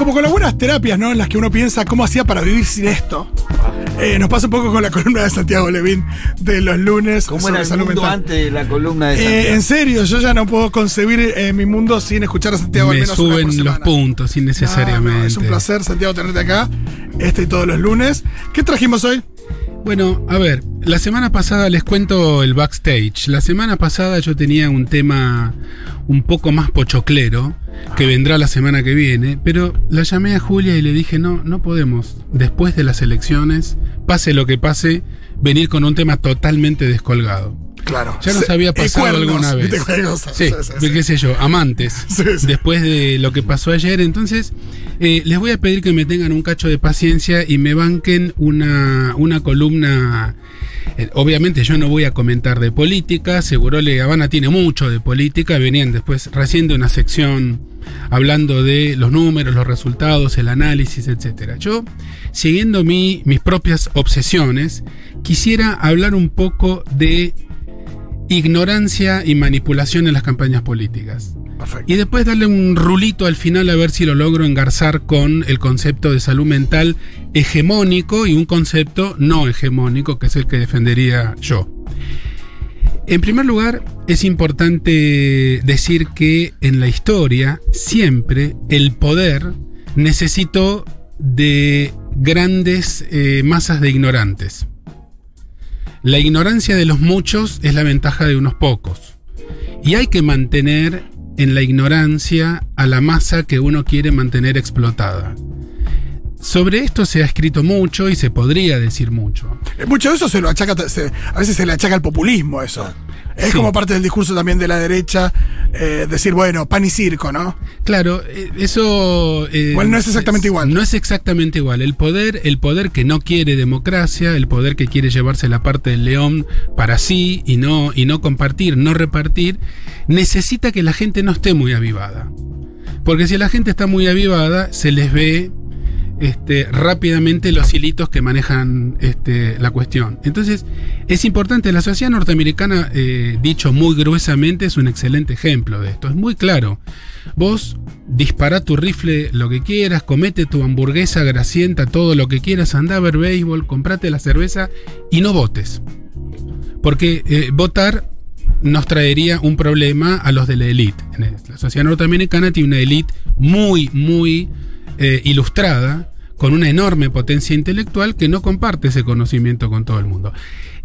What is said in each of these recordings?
Como con algunas terapias, ¿no? En las que uno piensa cómo hacía para vivir sin esto. Eh, nos pasa un poco con la columna de Santiago Levín de los lunes. ¿Cómo sobre era el salud mundo mental. antes de la columna de Eh, Santiago? en serio, yo ya no puedo concebir eh, mi mundo sin escuchar a Santiago al Me menos una por suben los semana. puntos No, innecesariamente. no, es un placer, Santiago, tenerte acá. Este y todos los lunes. ¿Qué trajimos hoy? Bueno, a ver, la semana pasada les cuento el backstage. La semana pasada yo tenía un tema un poco más pochoclero, que vendrá la semana que viene, pero la llamé a Julia y le dije, no, no podemos, después de las elecciones, pase lo que pase, venir con un tema totalmente descolgado. Claro. Ya nos Se- había pasado cuernos, alguna vez. Sí, sí, sí, sí. qué sé yo, amantes. Después de lo que pasó ayer, entonces eh, les voy a pedir que me tengan un cacho de paciencia y me banquen una, una columna. eh, obviamente yo no voy a comentar de política, seguro Le Habana tiene mucho de política, venían después recién de una sección hablando de los números, los resultados, el análisis, etcétera. Yo, siguiendo mi, mis propias obsesiones, quisiera hablar un poco de ignorancia y manipulación en las campañas políticas. Perfecto. Y después darle un rulito al final a ver si lo logro engarzar con el concepto de salud mental hegemónico y un concepto no hegemónico, que es el que defendería yo. En primer lugar, es importante decir que en la historia siempre el poder necesitó de grandes eh, masas de ignorantes. La ignorancia de los muchos es la ventaja de unos pocos. Y hay que mantener en la ignorancia a la masa que uno quiere mantener explotada. Sobre esto se ha escrito mucho y se podría decir mucho. Eh, Mucho de eso se lo achaca, se- a veces se le achaca al populismo eso. Es Sí. como parte del discurso también de la derecha, eh, decir, bueno, pan y circo, ¿no? Claro, eh, eso... eh, Igual no es exactamente igual. No es exactamente igual. El poder, el poder que no quiere democracia, el poder que quiere llevarse la parte del león para sí y no, y no compartir, no repartir, necesita que la gente no esté muy avivada. Porque si la gente está muy avivada, se les ve este, rápidamente los hilitos que manejan este, la cuestión. Entonces, es importante, la sociedad norteamericana, eh, dicho muy gruesamente, es un excelente ejemplo de esto. Es muy claro. Vos dispará tu rifle lo que quieras, comete tu hamburguesa grasienta, todo lo que quieras, anda a ver béisbol, comprate la cerveza y no votes. Porque eh, votar nos traería un problema a los de la élite. La sociedad norteamericana tiene una élite muy, muy eh, ilustrada, con una enorme potencia intelectual que no comparte ese conocimiento con todo el mundo.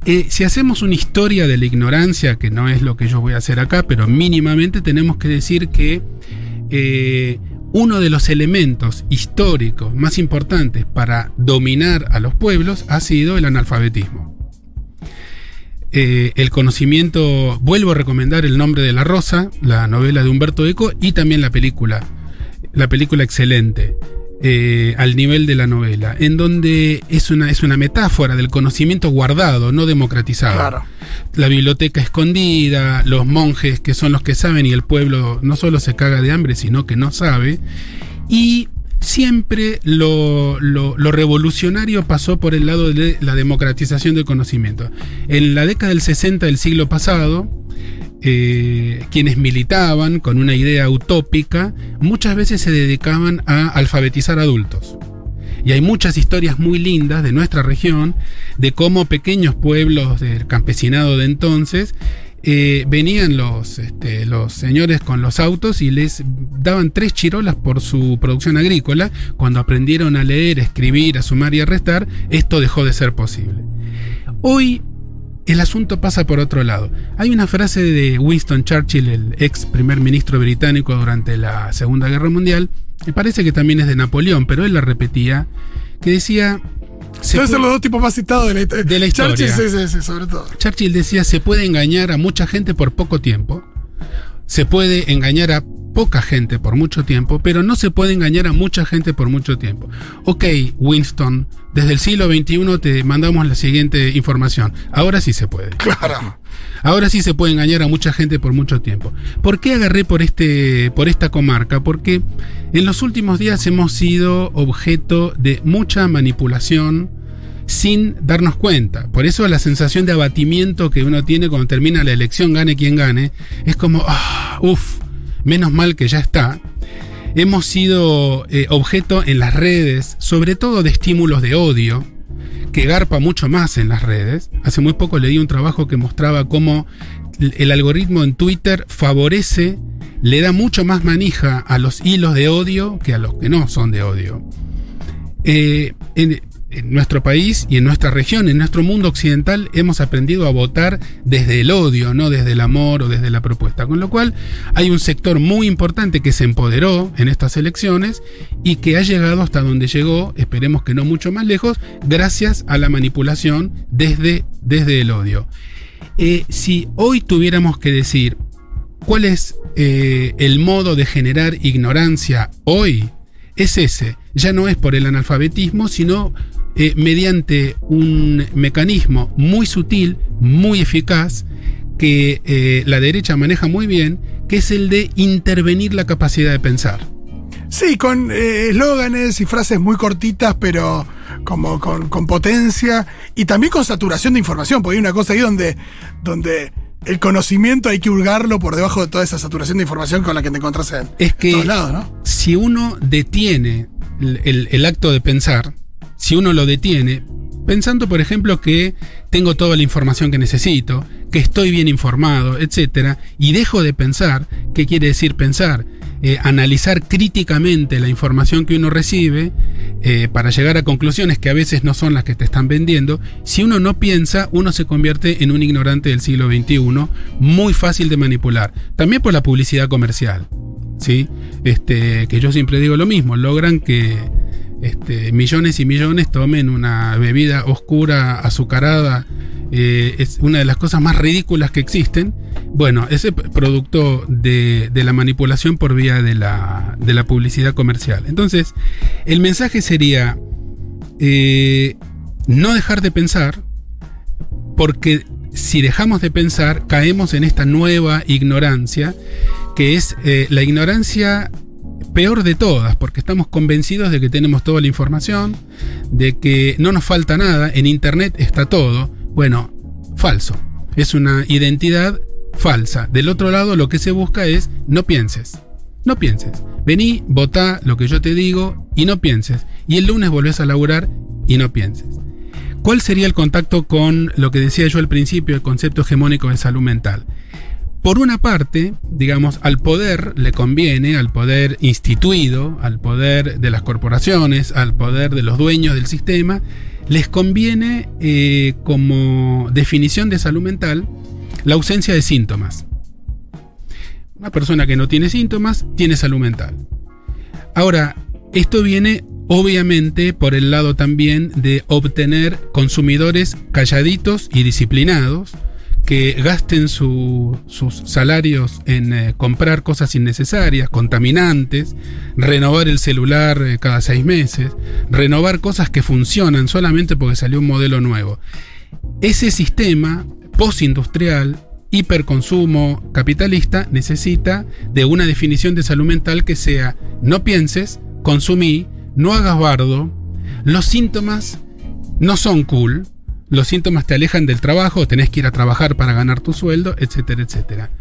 Eh, si hacemos una historia de la ignorancia, que no es lo que yo voy a hacer acá, pero mínimamente tenemos que decir que eh, uno de los elementos históricos más importantes para dominar a los pueblos ha sido el analfabetismo. El conocimiento, vuelvo a recomendar El nombre de la rosa, la novela de Humberto Eco y también la película, la película excelente, eh, al nivel de la novela, en donde es una, es una metáfora del conocimiento guardado, no democratizado. Claro. La biblioteca escondida, los monjes que son los que saben y el pueblo no solo se caga de hambre, sino que no sabe. Y siempre lo, lo- lo revolucionario pasó por el lado de la democratización del conocimiento. En la década del 60 del siglo pasado, eh, quienes militaban con una idea utópica muchas veces se dedicaban a alfabetizar adultos. Y hay muchas historias muy lindas de nuestra región, de cómo pequeños pueblos del campesinado de entonces eh, venían los, este, los señores con los autos y les daban tres chirolas por su producción agrícola. Cuando aprendieron a leer, escribir, a sumar y a restar, esto dejó de ser posible. Hoy el asunto pasa por otro lado. Hay una frase de Winston Churchill, el ex primer ministro británico durante la Segunda Guerra Mundial, me parece que también es de Napoleón, pero él la repetía, que decía... se Deben ser los dos tipos más citados de la, De la historia. Churchill, sí, sí, sí, sobre todo. Churchill decía, se puede engañar a mucha gente por poco tiempo, se puede engañar a poca gente por mucho tiempo, pero no se puede engañar a mucha gente por mucho tiempo. Ok, Winston, desde el siglo XXI te mandamos la siguiente información. Ahora sí se puede. Claro. Ahora sí se puede engañar a mucha gente por mucho tiempo. ¿Por qué agarré por, este, por esta comarca? Porque en los últimos días hemos sido objeto de mucha manipulación sin darnos cuenta. Por eso la sensación de abatimiento que uno tiene cuando termina la elección, gane quien gane, es como, ah, uff, menos mal que ya está. Hemos sido eh, objeto en las redes, sobre todo de estímulos de odio, que garpa mucho más en las redes. Hace muy poco leí un trabajo que mostraba cómo el algoritmo en Twitter favorece, le da mucho más manija a los hilos de odio que a los que no son de odio. Eh, en nuestro país y en nuestra región, en nuestro mundo occidental, hemos aprendido a votar desde el odio, no desde el amor o desde la propuesta. Con lo cual hay un sector muy importante que se empoderó en estas elecciones y que ha llegado hasta donde llegó, esperemos que no mucho más lejos, gracias a la manipulación desde, desde el odio. Eh, si hoy tuviéramos que decir cuál es eh, el modo de generar ignorancia hoy, es ese. Ya no es por el analfabetismo, sino eh, mediante un mecanismo muy sutil, muy eficaz, que eh, la derecha maneja muy bien, que es el de intervenir la capacidad de pensar. Sí, con eh, eslóganes y frases muy cortitas, pero como con, con, potencia y también con saturación de información, porque hay una cosa ahí donde, donde el conocimiento hay que hurgarlo por debajo de toda esa saturación de información con la que te encontrás en es que todos lados, ¿no? Si uno detiene el, el, el acto de pensar, si uno lo detiene, pensando por ejemplo que tengo toda la información que necesito, que estoy bien informado, etc., y dejo de pensar, ¿qué quiere decir pensar? Eh, analizar críticamente la información que uno recibe eh, para llegar a conclusiones que a veces no son las que te están vendiendo, si uno no piensa, uno se convierte en un ignorante del siglo XXI, muy fácil de manipular, también por la publicidad comercial. ¿sí? Este, que yo siempre digo lo mismo, logran que este, millones y millones tomen una bebida oscura, azucarada, eh, es una de las cosas más ridículas que existen. Bueno, ese producto de, la manipulación por vía de la, de la, publicidad comercial. Entonces, el mensaje sería eh, no dejar de pensar, porque si dejamos de pensar, caemos en esta nueva ignorancia, que es eh, la ignorancia peor de todas, porque estamos convencidos de que tenemos toda la información, de que no nos falta nada, en Internet está todo. Bueno, falso. Es una identidad falsa. Del otro lado lo que se busca es no pienses. No pienses. Vení, votá lo que yo te digo y no pienses. Y el lunes volvés a laburar y no pienses. ¿Cuál sería el contacto con lo que decía yo al principio, el concepto hegemónico de salud mental? Por una parte, digamos, al poder le conviene, al poder instituido, al poder de las corporaciones, al poder de los dueños del sistema, les conviene eh, como definición de salud mental la ausencia de síntomas. Una persona que no tiene síntomas tiene salud mental. Ahora, esto viene obviamente por el lado también de obtener consumidores calladitos y disciplinados, que gasten su, sus salarios en eh, comprar cosas innecesarias, contaminantes, renovar el celular eh, cada seis meses, renovar cosas que funcionan solamente porque salió un modelo nuevo. Ese sistema postindustrial, hiperconsumo capitalista, necesita de una definición de salud mental que sea no pienses, consumí, no hagas bardo, los síntomas no son cool, los síntomas te alejan del trabajo, tenés que ir a trabajar para ganar tu sueldo, etcétera, etcétera.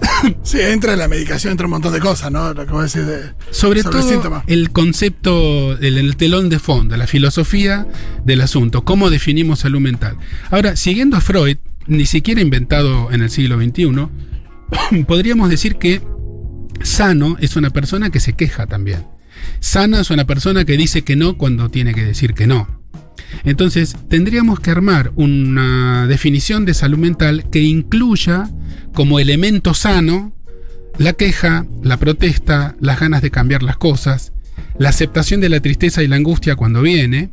Sí, entra en la medicación, entra un montón de cosas, ¿no? Lo que vos decís de, sobre, sobre todo el, el concepto, el, el, telón de fondo, la filosofía del asunto, cómo definimos salud mental. Ahora, siguiendo a Freud, ni siquiera inventado en el siglo XXI, podríamos decir que sano es una persona que se queja también. Sana es una persona que dice que no cuando tiene que decir que no. Entonces, tendríamos que armar una definición de salud mental que incluya como elemento sano la queja, la protesta, las ganas de cambiar las cosas, la aceptación de la tristeza y la angustia cuando viene,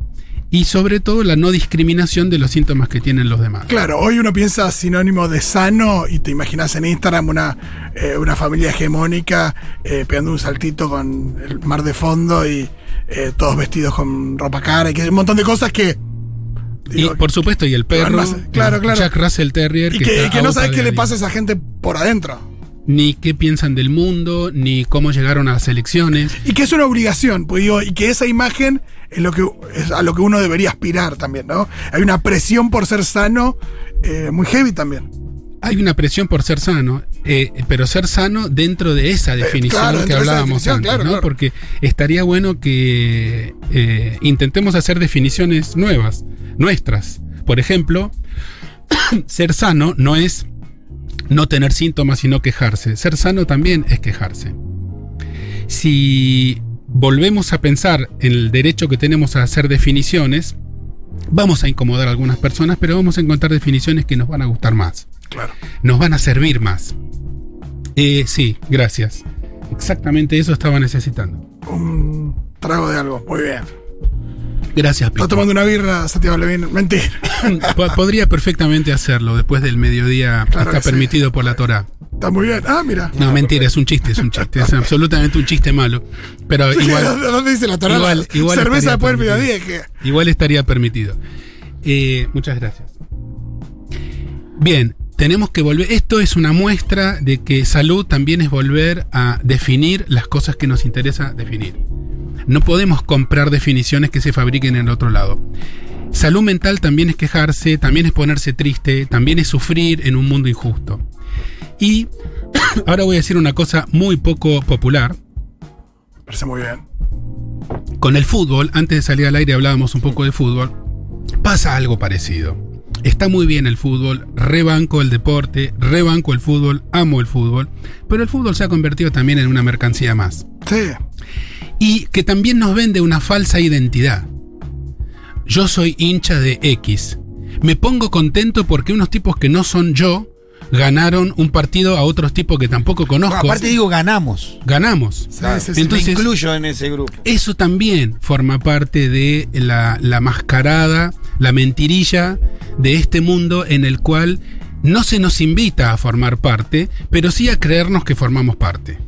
y sobre todo la no discriminación de los síntomas que tienen los demás. Claro, hoy uno piensa sinónimo de sano y te imaginas en Instagram una, eh, una familia hegemónica eh, pegando un saltito con el mar de fondo y eh, todos vestidos con ropa cara y que un montón de cosas que... y por supuesto, y el perro, más- claro, claro. Jack Russell Terrier, Y que, que, está y que no sabes qué le pasa a esa gente por adentro. Ni qué piensan del mundo, ni cómo llegaron a las elecciones. Y que es una obligación, pues digo, y que esa imagen es lo que es a lo que uno debería aspirar también, ¿no? Hay una presión por ser sano eh, muy heavy también. Hay una presión por ser sano, eh, pero ser sano dentro de esa definición claro, que hablábamos definición, antes, claro, ¿no? claro. Porque estaría bueno que eh, intentemos hacer definiciones nuevas, nuestras. Por ejemplo, ser sano no es no tener síntomas y no quejarse. Ser sano también es quejarse. Si volvemos a pensar en el derecho que tenemos a hacer definiciones, vamos a incomodar a algunas personas, pero vamos a encontrar definiciones que nos van a gustar más Claro. nos van a servir más. Eh, sí, gracias. Exactamente eso estaba necesitando. Un trago de algo, muy bien. Gracias, Está Pico. tomando una birra, Santiago Levin. Mentira. Po- Podría perfectamente hacerlo después del mediodía. Claro está sí. permitido por la Torah. Está muy bien. Ah, mira. No, mentira, es un chiste, es un chiste. Es absolutamente un chiste malo. Pero igual, ¿Dónde dice la Torah? igual- igual Cerveza después del mediodía. Que... igual estaría permitido. Eh, muchas gracias. Bien, tenemos que volver. Esto es una muestra de que salud también es volver a definir las cosas que nos interesa definir. No podemos comprar definiciones que se fabriquen en el otro lado. Salud mental también es quejarse, también es ponerse triste, también es sufrir en un mundo injusto. Y ahora voy a decir una cosa muy poco popular. Me parece muy bien. Con el fútbol, antes de salir al aire hablábamos un poco de fútbol, pasa algo parecido. Está muy bien el fútbol, rebanco el deporte, rebanco el fútbol, amo el fútbol, pero el fútbol se ha convertido también en una mercancía más. Sí. Y que también nos vende una falsa identidad. Yo soy hincha de X. Me pongo contento porque unos tipos que no son yo ganaron un partido a otros tipos que tampoco conozco. Aparte digo, ganamos. Ganamos. Sí, Claro. sí, sí. Entonces- Me incluyo en ese grupo. Eso también forma parte de la, la mascarada, la mentirilla de este mundo en el cual no se nos invita a formar parte, pero sí a creernos que formamos parte.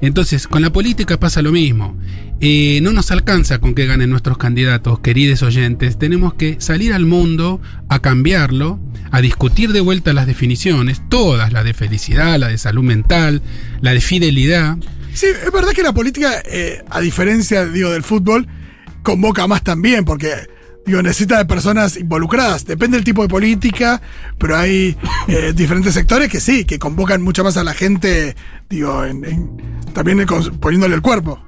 Entonces, con la política pasa lo mismo. Eh, no nos alcanza con que ganen nuestros candidatos, queridos oyentes. Tenemos que salir al mundo a cambiarlo, a discutir de vuelta las definiciones, todas, la de felicidad, la de salud mental, la de fidelidad. Sí, es verdad que la política, eh, a diferencia digo, del fútbol, convoca más también, porque digo, necesita de personas involucradas. Depende del tipo de política, pero hay eh, diferentes sectores que sí, que convocan mucho más a la gente, digo, en- en- también poniéndole el cuerpo.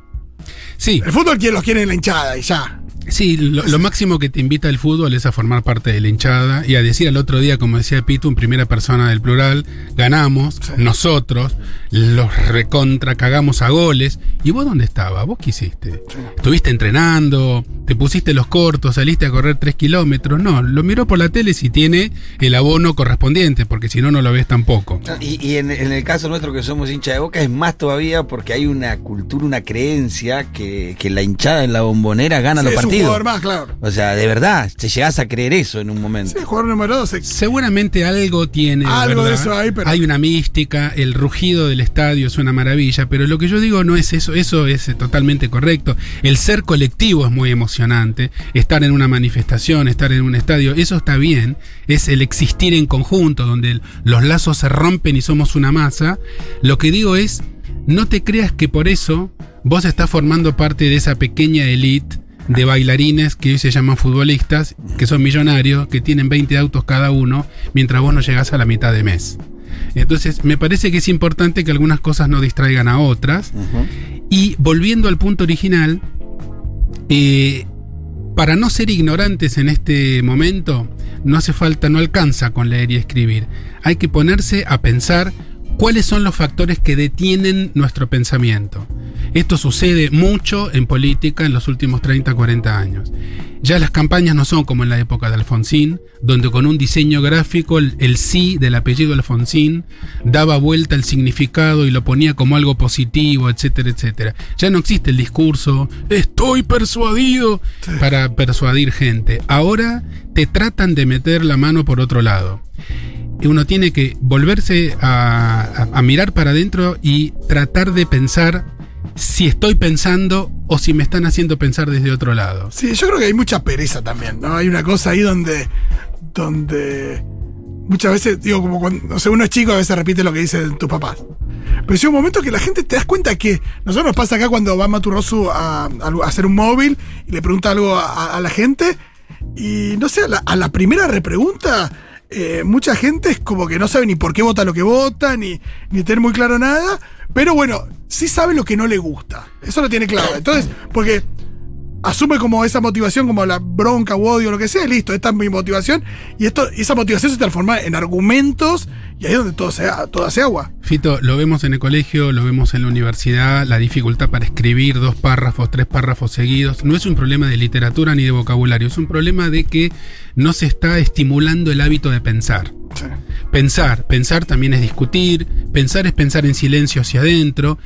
Sí, El fútbol los quiere en la hinchada y ya. Sí, lo, lo máximo que te invita el fútbol es a formar parte de la hinchada y a decir al otro día, como decía Pitu, en primera persona del plural, ganamos, nosotros, los recontra cagamos a goles. ¿Y vos dónde estabas? ¿Vos qué hiciste? ¿Estuviste entrenando? ¿Te pusiste los cortos? ¿Saliste a correr tres kilómetros? No, lo miró por la tele si tiene el abono correspondiente, porque si no, no lo ves tampoco. Y, y en, en el caso nuestro que somos hincha de boca es más todavía porque hay una cultura, una creencia que, que la hinchada en la bombonera gana Sí, los un jugador más, claro. O sea, de verdad, te llegás a creer eso en un momento. Sí, jugador número 12. Seguramente algo tiene. Algo de eso hay, pero- Hay una mística, el rugido del estadio es una maravilla, pero lo que yo digo no es eso, eso es totalmente correcto. El ser colectivo es muy emocionante, estar en una manifestación, estar en un estadio, eso está bien, es el existir en conjunto, donde los lazos se rompen y somos una masa. Lo que digo es, no te creas que por eso vos estás formando parte de esa pequeña elite de bailarines que hoy se llaman futbolistas, que son millonarios, que tienen 20 autos cada uno, mientras vos no llegás a la mitad de mes. Entonces, me parece que es importante que algunas cosas no distraigan a otras. Y volviendo al punto original, eh, para no ser ignorantes en este momento, no hace falta, no alcanza con leer y escribir. Hay que ponerse a pensar cuáles son los factores que detienen nuestro pensamiento. Esto sucede mucho en política en los últimos 30, 40 años. Ya las campañas no son como en la época de Alfonsín, donde con un diseño gráfico el, el sí del apellido Alfonsín daba vuelta el significado y lo ponía como algo positivo, etcétera, etcétera. Ya no existe el discurso, estoy persuadido, para persuadir gente. Ahora te tratan de meter la mano por otro lado uno tiene que volverse a, mirar para adentro y tratar de pensar si estoy pensando o si me están haciendo pensar desde otro lado. Sí, yo creo que hay mucha pereza también, ¿no? Hay una cosa ahí donde. donde. Muchas veces, digo, como cuando no sé, uno es chico, a veces repite lo que dicen tus papás. Pero llega un momento que la gente te das cuenta que nosotros nos pasa acá cuando va Maturroso a, a, hacer un móvil y le pregunta algo a, a la gente y no sé, a la, a la primera repregunta eh, mucha gente es como que no sabe ni por qué vota lo que vota, ni, ni tener muy claro nada, pero bueno, sí sabe lo que no le gusta. Eso lo tiene claro. Entonces, porque asume como esa motivación, como la bronca o odio, lo que sea, listo, esta es mi motivación, y esto, esa motivación se transforma en argumentos, y ahí es donde todo, se, todo hace agua. Fito, lo vemos en el colegio, lo vemos en la universidad, la dificultad para escribir dos párrafos, tres párrafos seguidos, no es un problema de literatura ni de vocabulario, es un problema de que no se está estimulando el hábito de pensar. Sí. Pensar, pensar también es discutir, pensar es pensar en silencio hacia adentro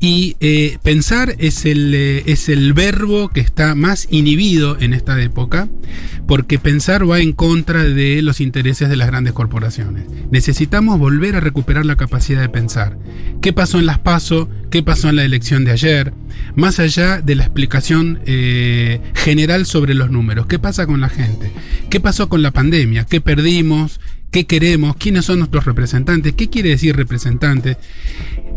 y eh, pensar es el, eh, es el verbo que está más inhibido en esta época porque pensar va en contra de los intereses de las grandes corporaciones. Necesitamos volver a recuperar la capacidad de pensar. ¿Qué pasó en las PASO? ¿Qué pasó en la elección de ayer? Más allá de la explicación eh, general sobre los números. ¿Qué pasa con la gente? ¿Qué pasó con la pandemia? ¿Qué perdimos? qué queremos, quiénes son nuestros representantes, qué quiere decir representante,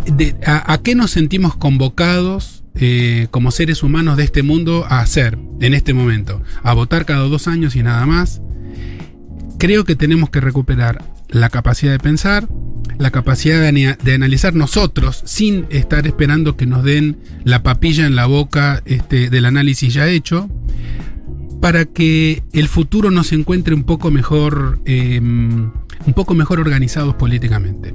de, a, qué nos sentimos convocados eh, como seres humanos de este mundo a hacer en este momento, a votar cada dos años y nada más. Creo que tenemos que recuperar la capacidad de pensar, la capacidad de, analizar nosotros sin estar esperando que nos den la papilla en la boca este, del análisis ya hecho, para que el futuro nos encuentre un poco mejor, eh, un poco mejor organizados políticamente.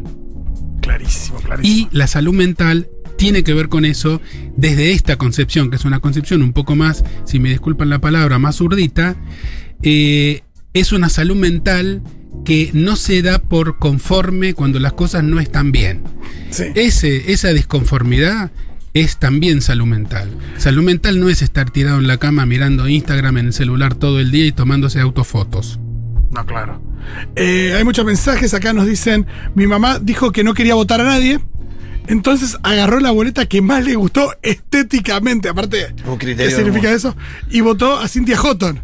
Clarísimo, clarísimo. Y la salud mental tiene que ver con eso desde esta concepción, que es una concepción un poco más, si me disculpan la palabra, más urdita, eh, es una salud mental que no se da por conforme cuando las cosas no están bien. Sí. Ese, esa disconformidad es también salud mental. Salud mental no es estar tirado en la cama mirando Instagram en el celular todo el día y tomándose autofotos. No, claro. Eh, hay muchos mensajes acá, nos dicen, mi mamá dijo que no quería votar a nadie. Entonces agarró la boleta que más le gustó estéticamente, aparte, ¿qué significa eso? Y votó a Cynthia Houghton.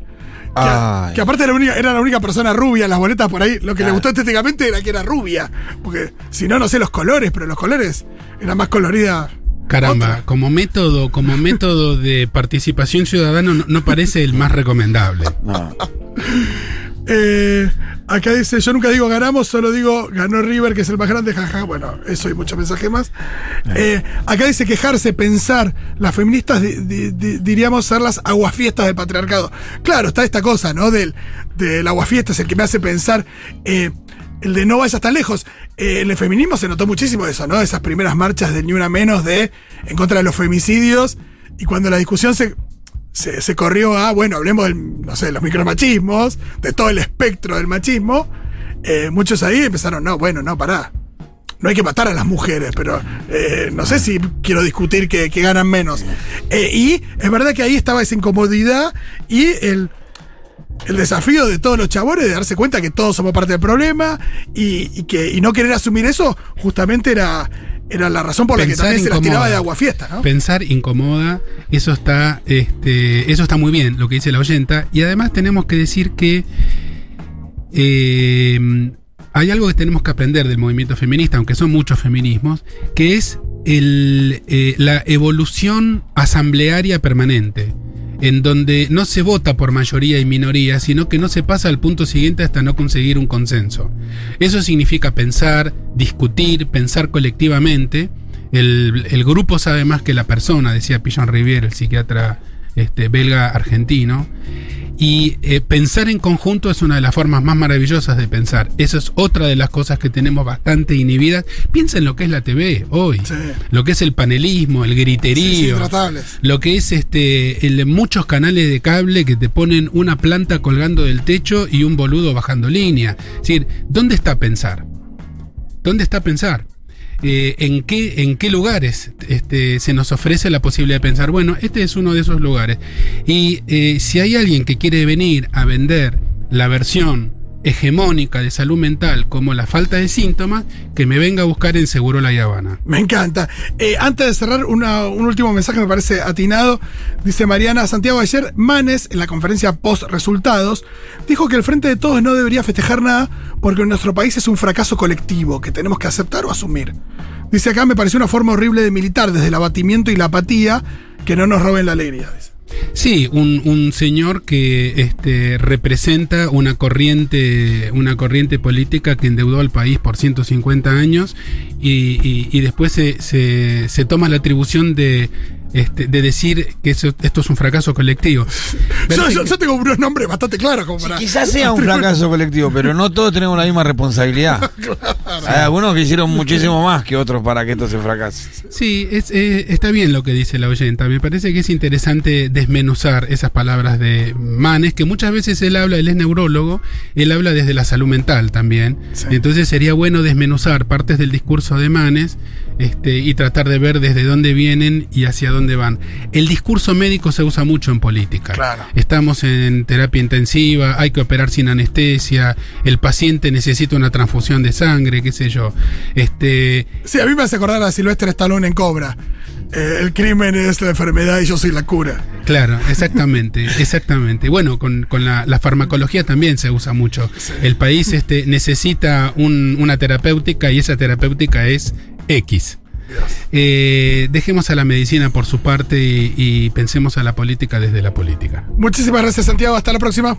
Que, que, aparte era la, única, era la única persona rubia en las boletas por ahí. Lo que le gustó estéticamente era que era rubia. Porque si no, no sé los colores, pero los colores eran más colorida Caramba, Otra. como método, como método de participación ciudadana no, no parece el más recomendable. No. eh, acá dice, yo nunca digo ganamos, solo digo ganó River, que es el más grande, jaja. Bueno, eso y muchos mensajes más. Eh, acá dice quejarse, pensar, las feministas di, di, di, diríamos ser las aguafiestas del patriarcado. Claro, está esta cosa, ¿no? Del, del aguafiestas, el que me hace pensar. Eh, el de no vayas tan lejos. Eh, en el feminismo se notó muchísimo eso, ¿no? Esas primeras marchas de ni una menos de en contra de los femicidios. Y cuando la discusión se, se, corrió a, bueno, hablemos no sé, de los micromachismos, de todo el espectro del machismo, eh, muchos ahí empezaron, no, bueno, no, pará. No hay que matar a las mujeres, pero eh, no sé si quiero discutir que, ganan menos. Eh, y es verdad que ahí estaba esa incomodidad y el el desafío de todos los chabones de darse cuenta que todos somos parte del problema y, y que y no querer asumir eso justamente era era la razón por Pensar la que también incomoda. se las tiraba de agua fiesta, ¿no? Pensar incomoda, eso está, este, eso está muy bien, lo que dice la oyenta. Y además tenemos que decir que eh, hay algo que tenemos que aprender del movimiento feminista, aunque son muchos feminismos, que es el, eh, la evolución asamblearia permanente en donde no se vota por mayoría y minoría, sino que no se pasa al punto siguiente hasta no conseguir un consenso. Eso significa pensar, discutir, pensar colectivamente. El, el grupo sabe más que la persona, decía Pillon Rivière, el psiquiatra este, belga argentino. Y eh, pensar en conjunto es una de las formas más maravillosas de pensar. Esa es otra de las cosas que tenemos bastante inhibidas. Piensa en lo que es la TV hoy, Sí. lo que es el panelismo, el Sí, sí, griterío, lo que es este el, muchos canales de cable que te ponen una planta colgando del techo y un boludo bajando línea. Es decir, ¿dónde está pensar? ¿Dónde está pensar? Eh, ¿en, qué, ¿En qué lugares este, se nos ofrece la posibilidad de pensar? Bueno, este es uno de esos lugares. Y eh, si hay alguien que quiere venir a vender la versión hegemónica de salud mental como la falta de síntomas, que me venga a buscar en Seguro La Habana. Me encanta. Eh, antes de cerrar, una- un último mensaje me parece atinado. Dice Mariana Santiago ayer, Manes, en la conferencia post resultados, dijo que el Frente de Todos no debería festejar nada porque nuestro país es un fracaso colectivo que tenemos que aceptar o asumir. Dice acá, me pareció una forma horrible de militar desde el abatimiento y la apatía, que no nos roben la alegría. dice. Sí, un, un señor que este, representa una corriente, una corriente política que endeudó al país por 150 años y, y- después se, se- se toma la atribución de, este, de decir que eso- esto es un fracaso colectivo. Yo, yo- yo tengo unos nombres bastante claros como para... Quizás sea un fracaso colectivo, pero no todos tenemos la misma responsabilidad. Hay algunos que hicieron muchísimo más que otros para que esto se fracase. Sí, es, eh, está bien lo que dice la oyenta. Me parece que es interesante desmenuzar esas palabras de Manes, que muchas veces él habla, él es neurólogo, él habla desde la salud mental también. Sí. Entonces sería bueno desmenuzar partes del discurso de Manes este, y tratar de ver desde dónde vienen y hacia dónde van. El discurso médico se usa mucho en política. Claro. Estamos en terapia intensiva, hay que operar sin anestesia, el paciente necesita una transfusión de sangre, qué sé yo. Este, Sí, a mí me hace acordar a Silvestre Stallone en Cobra. Eh, el crimen es la enfermedad y yo soy la cura. Claro, exactamente, exactamente. Bueno, con, con la, la farmacología también se usa mucho. El país este, necesita un- una terapéutica y esa terapéutica es X. Eh, dejemos a la medicina por su parte y, y pensemos a la política desde la política. Muchísimas gracias, Santiago. Hasta la próxima.